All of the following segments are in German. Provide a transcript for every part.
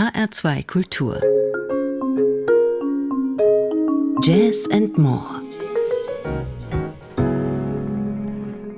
HR2 Kultur. Jazz and More.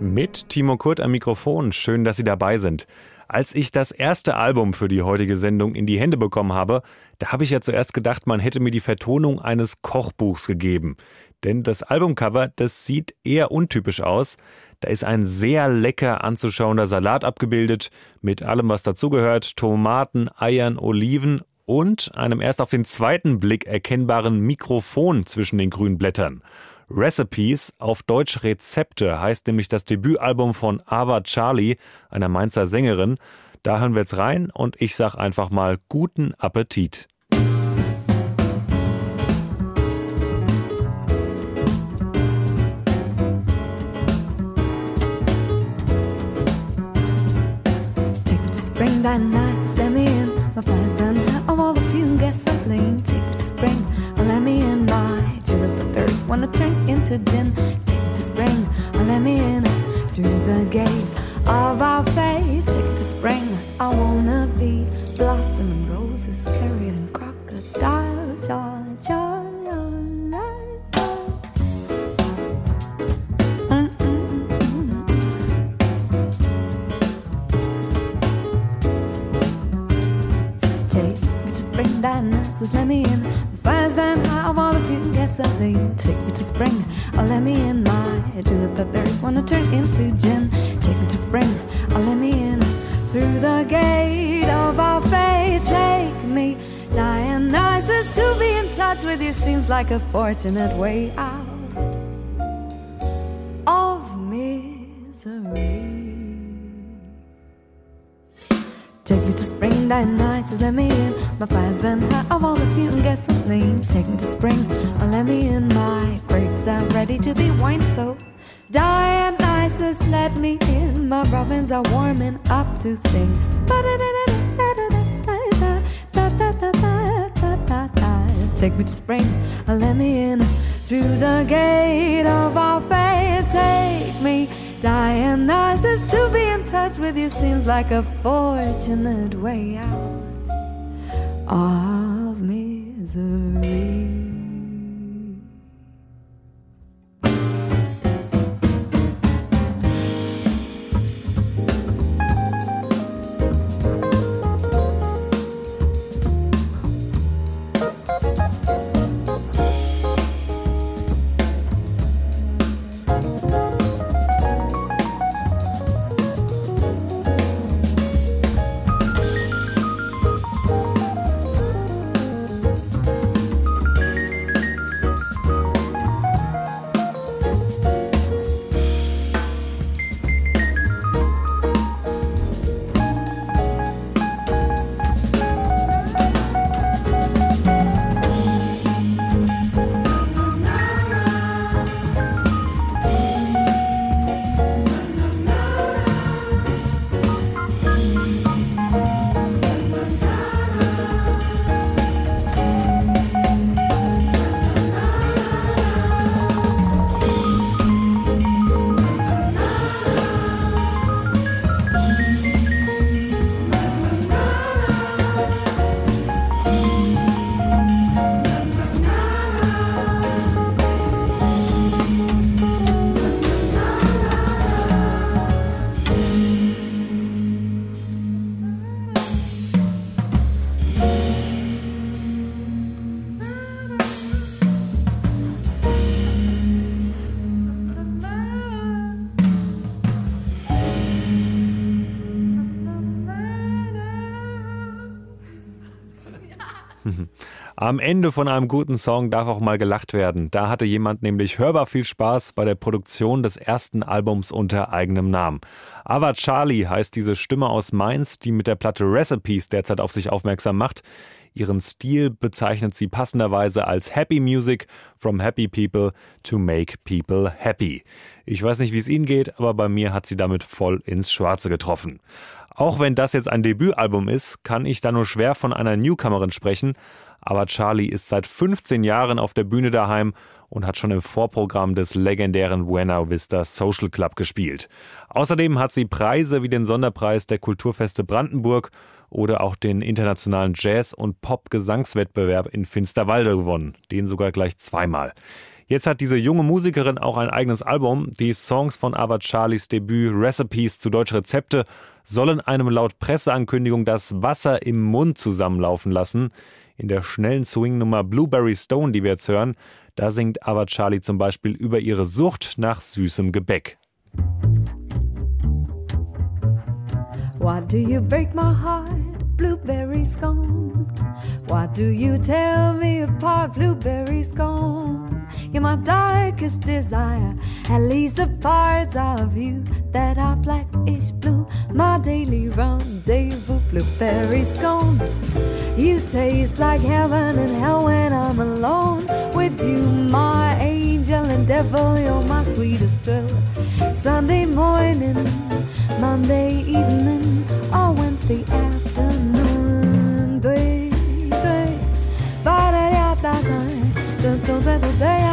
Mit Timo Kurt am Mikrofon. Schön, dass Sie dabei sind. Als ich das erste Album für die heutige Sendung in die Hände bekommen habe, da habe ich ja zuerst gedacht, man hätte mir die Vertonung eines Kochbuchs gegeben. Denn das Albumcover, das sieht eher untypisch aus. Da ist ein sehr lecker anzuschauender Salat abgebildet, mit allem, was dazugehört: Tomaten, Eiern, Oliven und einem erst auf den zweiten Blick erkennbaren Mikrofon zwischen den grünen Blättern. Recipes, auf Deutsch Rezepte, heißt nämlich das Debütalbum von Ava Charlie, einer Mainzer Sängerin. Da hören wir jetzt rein und ich sag einfach mal guten Appetit. Spring that nice, let me in. My fire's been hot of all the fume gasoline. Take me to spring, let me in. My juniper berries wanna turn into gin. Take me to spring, let me in. Through the gate of our fate. Take me to spring, I wanna be to spring, oh let me in. My juniper berries wanna turn into gin. Take me to spring, oh let me in. Through the gate of our fate, take me. Dionysus to be in touch with you seems like a fortunate way out Take me to spring, Dionysus, let me in. My fire's been hot of all the fuel and gasoline. Take me to spring, let me in. My grapes are ready to be wine so. Dionysus, let me in. My robins are warming up to sing. Take me to spring, let me in. Through the gate of our fate, take me Dionysus, to be in touch with you seems like a fortunate way out of misery. Am Ende von einem guten Song darf auch mal gelacht werden. Da hatte jemand nämlich hörbar viel Spaß bei der Produktion des ersten Albums unter eigenem Namen. Ava Charlie heißt diese Stimme aus Mainz, die mit der Platte Recipes derzeit auf sich aufmerksam macht. Ihren Stil bezeichnet sie passenderweise als Happy Music from Happy People to Make People Happy. Ich weiß nicht, wie es Ihnen geht, aber bei mir hat sie damit voll ins Schwarze getroffen. Auch wenn das jetzt ein Debütalbum ist, kann ich da nur schwer von einer Newcomerin sprechen. Aber Charlie ist seit 15 Jahren auf der Bühne daheim und hat schon im Vorprogramm des legendären Buena Vista Social Club gespielt. Außerdem hat sie Preise wie den Sonderpreis der Kulturfeste Brandenburg oder auch den internationalen Jazz- und Pop-Gesangswettbewerb in Finsterwalde gewonnen. Den sogar gleich zweimal. Jetzt hat diese junge Musikerin auch ein eigenes Album. Die Songs von Ava Charlies Debüt Recipes zu deutsche Rezepte sollen einem laut Presseankündigung das Wasser im Mund zusammenlaufen lassen. In der schnellen Swing-Nummer Blueberry Stone, die wir jetzt hören, da singt Ava Charlie zum Beispiel über ihre Sucht nach süßem Gebäck. Why do you break my heart, blueberry scone? Why do you tear me apart, blueberry scone? You're my darkest desire, at least the parts of you that are blackish blue. My daily rendezvous, blueberry scone. You taste like heaven and hell when I'm alone with you, my angel and devil. You're my sweetest thrill. Sunday morning, Monday evening, oh, or Wednesday afternoon. Da da da da, da da da da da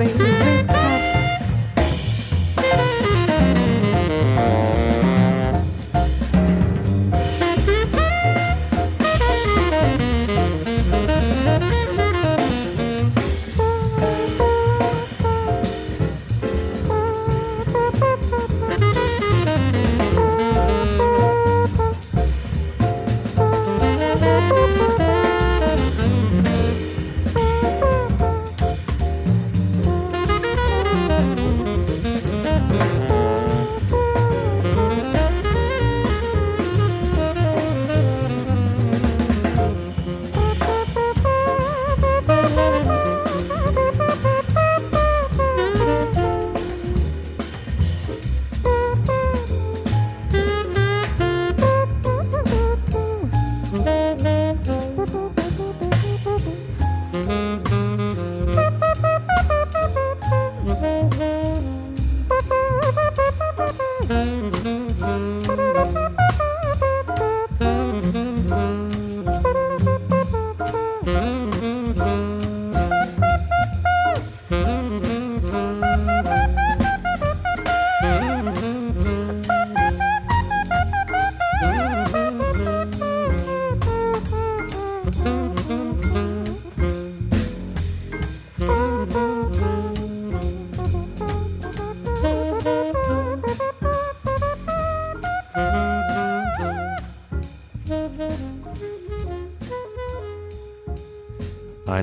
In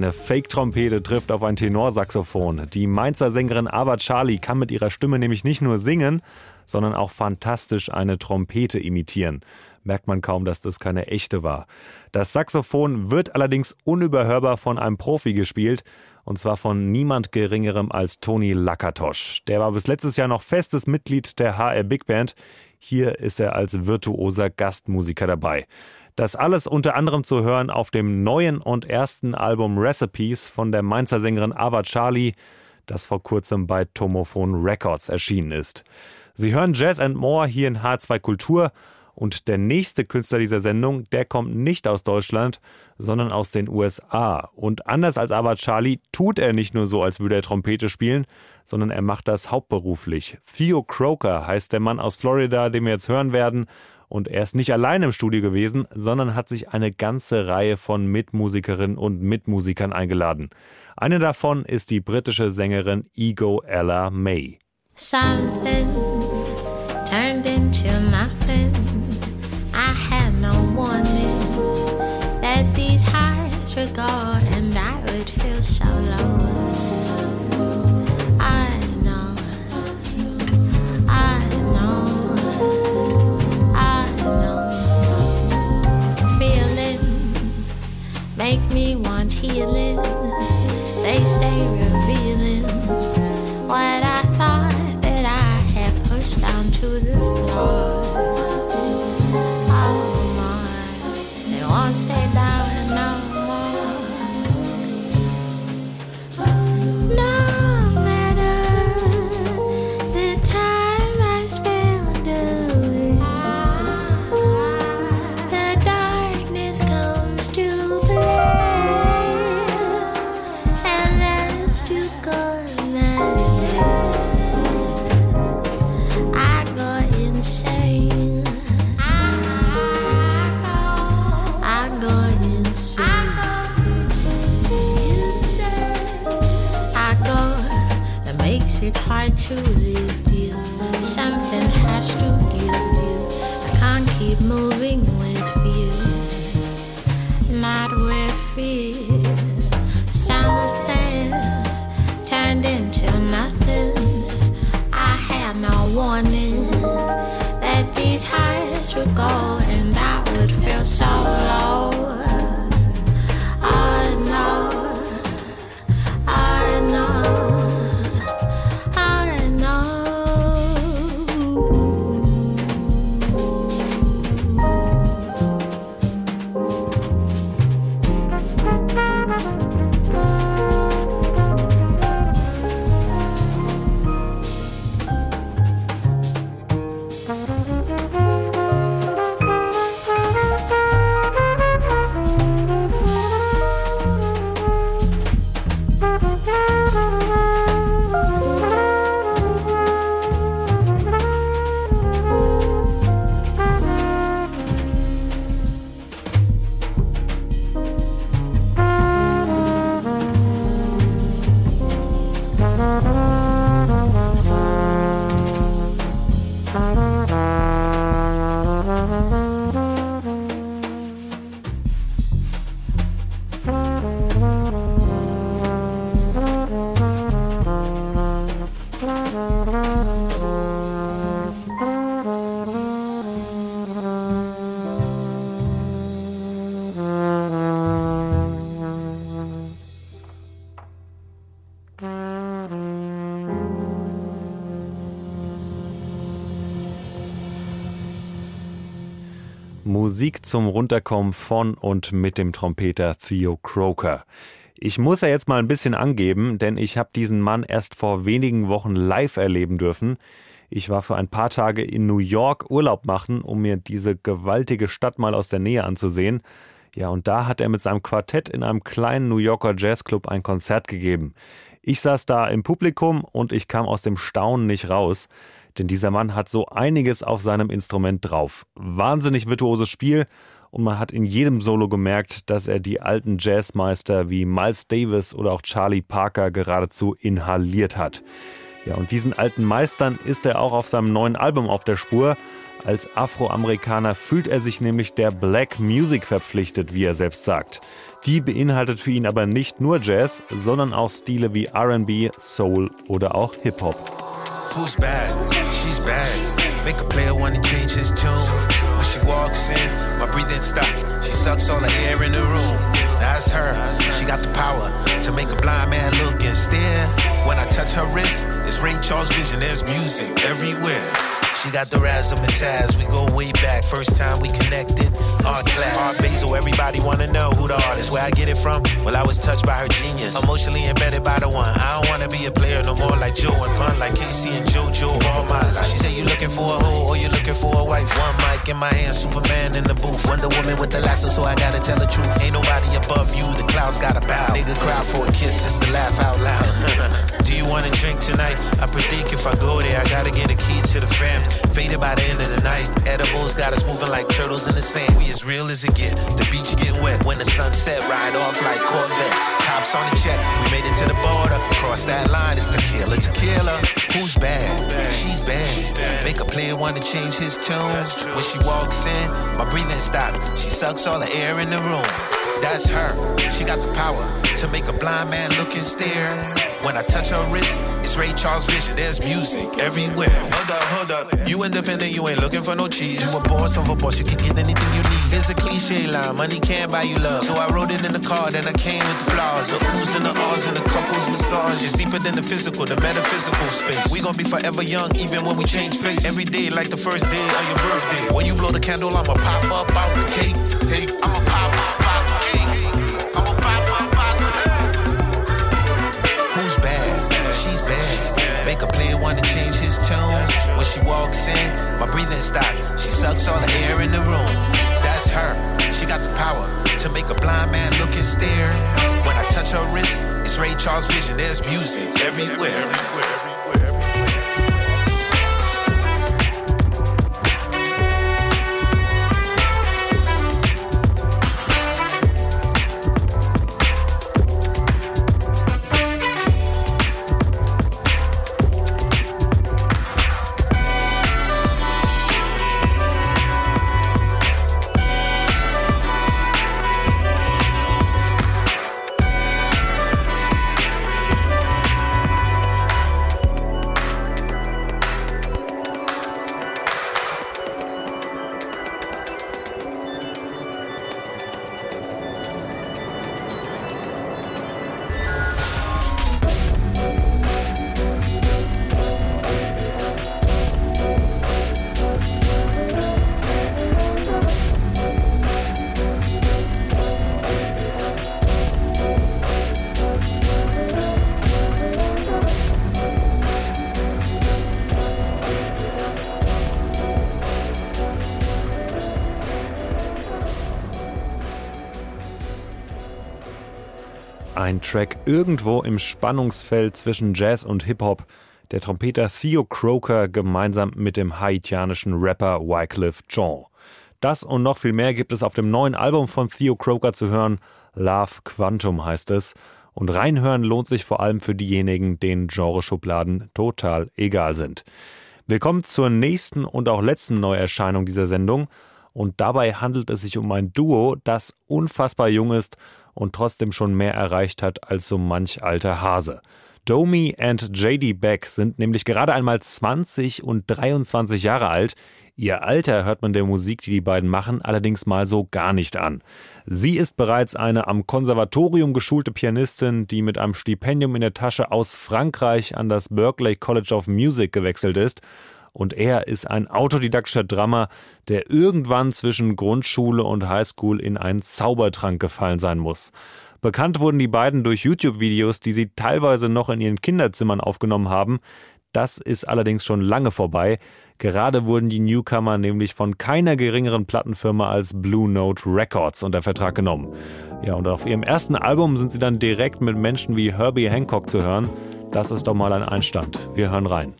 Eine Fake-Trompete trifft auf ein Tenorsaxophon. Die Mainzer Sängerin Ava Charlie kann mit ihrer Stimme nämlich nicht nur singen, sondern auch fantastisch eine Trompete imitieren. Merkt man kaum, dass das keine echte war. Das Saxophon wird allerdings unüberhörbar von einem Profi gespielt, und zwar von niemand Geringerem als Toni Lakatosch. Der war bis letztes Jahr noch festes Mitglied der HR Big Band. Hier ist er als virtuoser Gastmusiker dabei. Das alles unter anderem zu hören auf dem neuen und ersten Album Recipes von der Mainzer Sängerin Ava Charlie, das vor kurzem bei Tomophon Records erschienen ist. Sie hören Jazz and More hier in H2 Kultur und der nächste Künstler dieser Sendung, der kommt nicht aus Deutschland, sondern aus den USA. Und anders als Ava Charlie tut er nicht nur so, als würde er Trompete spielen, sondern er macht das hauptberuflich. Theo Croker heißt der Mann aus Florida, den wir jetzt hören werden. Und er ist nicht allein im Studio gewesen, sondern hat sich eine ganze Reihe von Mitmusikerinnen und Mitmusikern eingeladen. Eine davon ist die britische Sängerin Ego Ella May. Something turned into nothing. I had no warning Musik zum Runterkommen von und mit dem Trompeter Theo Croker. Ich muss ja jetzt mal ein bisschen angeben, denn ich habe diesen Mann erst vor wenigen Wochen live erleben dürfen. Ich war für ein paar Tage in New York Urlaub machen, um mir diese gewaltige Stadt mal aus der Nähe anzusehen. Ja, und da hat er mit seinem Quartett in einem kleinen New Yorker Jazzclub ein Konzert gegeben. Ich saß da im Publikum und ich kam aus dem Staunen nicht raus, denn dieser Mann hat so einiges auf seinem Instrument drauf. Wahnsinnig virtuoses Spiel und man hat in jedem Solo gemerkt, dass er die alten Jazzmeister wie Miles Davis oder auch Charlie Parker geradezu inhaliert hat. Ja, und diesen alten Meistern ist er auch auf seinem neuen Album auf der Spur. Als Afroamerikaner fühlt er sich nämlich der Black Music verpflichtet, wie er selbst sagt. Die beinhaltet für ihn aber nicht nur Jazz, sondern auch Stile wie RB, Soul oder auch Hip-Hop. Who's bad? She's bad. Make a player wanna change his tune. When she walks in, my breathing stops. She sucks all the air in the room. That's her. She got the power to make a blind man look and stare. When I touch her wrist, it's Ray Charles vision. There's music everywhere. She got the razzle. We go way back. First time we connected. Art class. Art Basel. Everybody wanna know who the artist. Where I get it from? Well, I was touched by her genius. Emotionally embedded by the one. I don't wanna be a player no more like Joe and Pun, like Casey and JoJo all my life. She said you looking for a hoe or you looking for a wife. One mic in my hand, Superman in the booth. Wonder Woman with the lasso, so I gotta tell the truth. Ain't nobody above you. The clouds gotta bow. Nigga crowd for a kiss just if I go there, I gotta get a key to the fam. Faded by the end of the night. Edibles got us moving like turtles in the sand. We as real as it get. The beach getting wet when the sunset ride off like Corvettes. Cops on the check. We made it to the border. Cross that line. It's tequila, tequila. Who's bad? She's bad. Make a player wanna change his tune. When she walks in, my breathing stops. She sucks all the air in the room. That's her. She got the power to make a blind man look and stare. When I touch her wrist, it's Ray Charles vision. There's music everywhere. Hold up, hold up. You independent, you ain't looking for no cheese. You a boss of a boss, you can get anything you need. It's a cliche line, money can't buy you love. So I wrote it in the car, then I came with the flaws. The oohs and the ahs and the couples massage. It's deeper than the physical, the metaphysical space. We gon' be forever young, even when we change face. Every day like the first day of your birthday. When you blow the candle, I'ma pop up out the cake. Hey, I'ma pop up Ray Charles vision. There's music everywhere. Ein Track irgendwo im Spannungsfeld zwischen Jazz und Hip-Hop. Der Trompeter Theo Croker gemeinsam mit dem haitianischen Rapper Wycliffe Jean. Das und noch viel mehr gibt es auf dem neuen Album von Theo Croker zu hören. Love Quantum heißt es. Und reinhören lohnt sich vor allem für diejenigen, denen Genreschubladen total egal sind. Willkommen zur nächsten und auch letzten Neuerscheinung dieser Sendung. Und dabei handelt es sich um ein Duo, das unfassbar jung ist und trotzdem schon mehr erreicht hat als so manch alter Hase. Domi and JD Beck sind nämlich gerade einmal 20 und 23 Jahre alt. Ihr Alter hört man der Musik, die die beiden machen, allerdings mal so gar nicht an. Sie ist bereits eine am Konservatorium geschulte Pianistin, die mit einem Stipendium in der Tasche aus Frankreich an das Berklee College of Music gewechselt ist und er ist ein autodidaktischer Drummer, der irgendwann zwischen Grundschule und Highschool in einen Zaubertrank gefallen sein muss. Bekannt wurden die beiden durch YouTube-Videos, die sie teilweise noch in ihren Kinderzimmern aufgenommen haben. Das ist allerdings schon lange vorbei. Gerade wurden die Newcomer nämlich von keiner geringeren Plattenfirma als Blue Note Records unter Vertrag genommen. Ja, und auf ihrem ersten Album sind sie dann direkt mit Menschen wie Herbie Hancock zu hören. Das ist doch mal ein Einstand. Wir hören rein.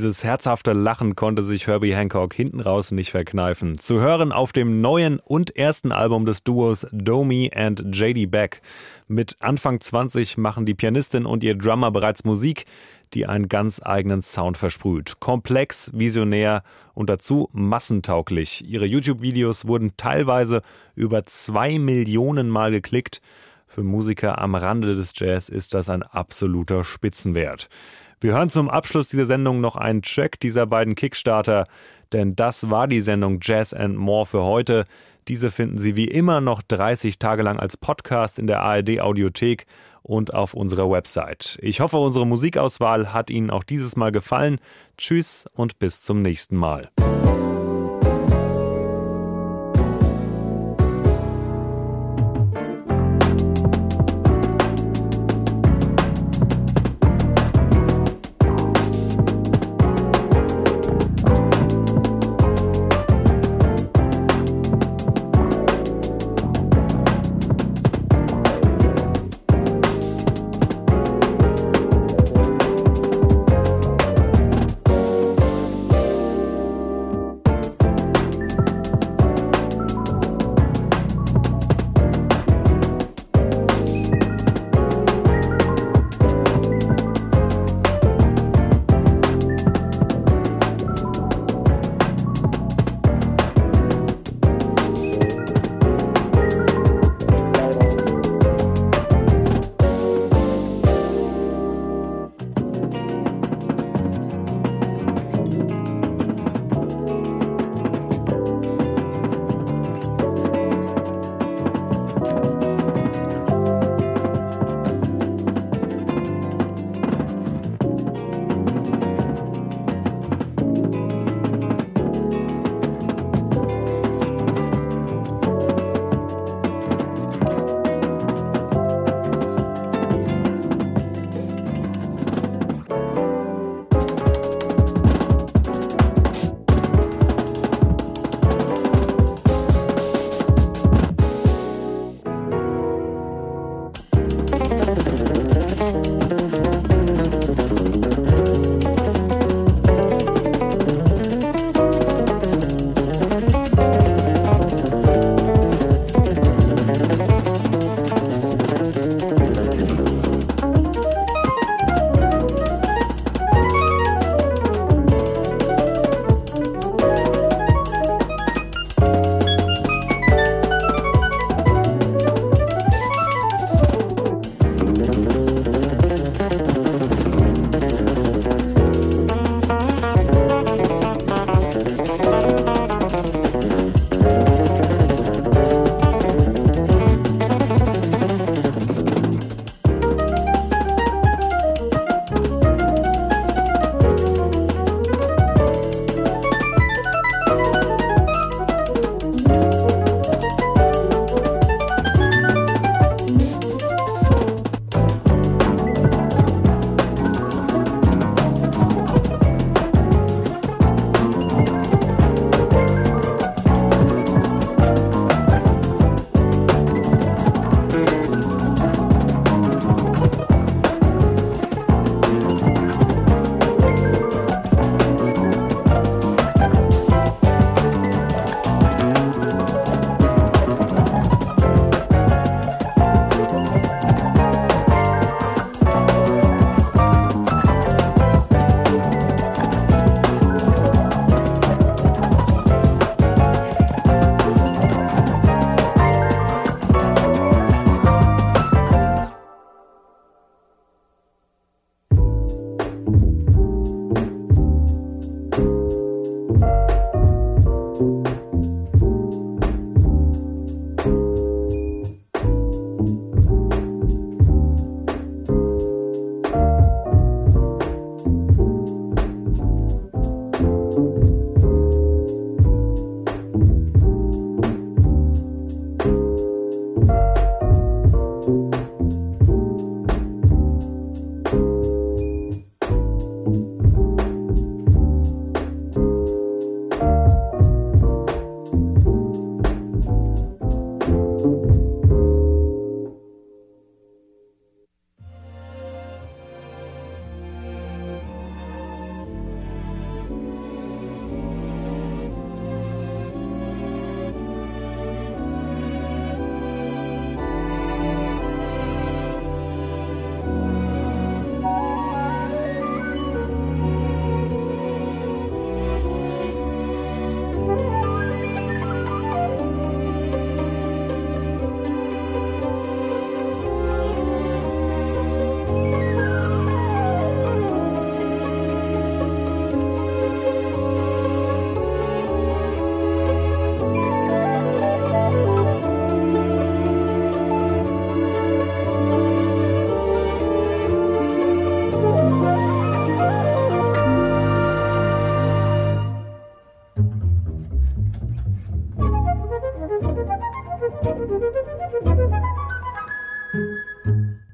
Dieses herzhafte Lachen konnte sich Herbie Hancock hinten raus nicht verkneifen. Zu hören auf dem neuen und ersten Album des Duos Domi and JD Beck. Mit Anfang 20 machen die Pianistin und ihr Drummer bereits Musik, die einen ganz eigenen Sound versprüht. Komplex, visionär und dazu massentauglich. Ihre YouTube-Videos wurden teilweise über zwei Millionen Mal geklickt. Für Musiker am Rande des Jazz ist das ein absoluter Spitzenwert. Wir hören zum Abschluss dieser Sendung noch einen Track dieser beiden Kickstarter, denn das war die Sendung Jazz and More für heute. Diese finden Sie wie immer noch 30 Tage lang als Podcast in der ARD Audiothek und auf unserer Website. Ich hoffe, unsere Musikauswahl hat Ihnen auch dieses Mal gefallen. Tschüss und bis zum nächsten Mal.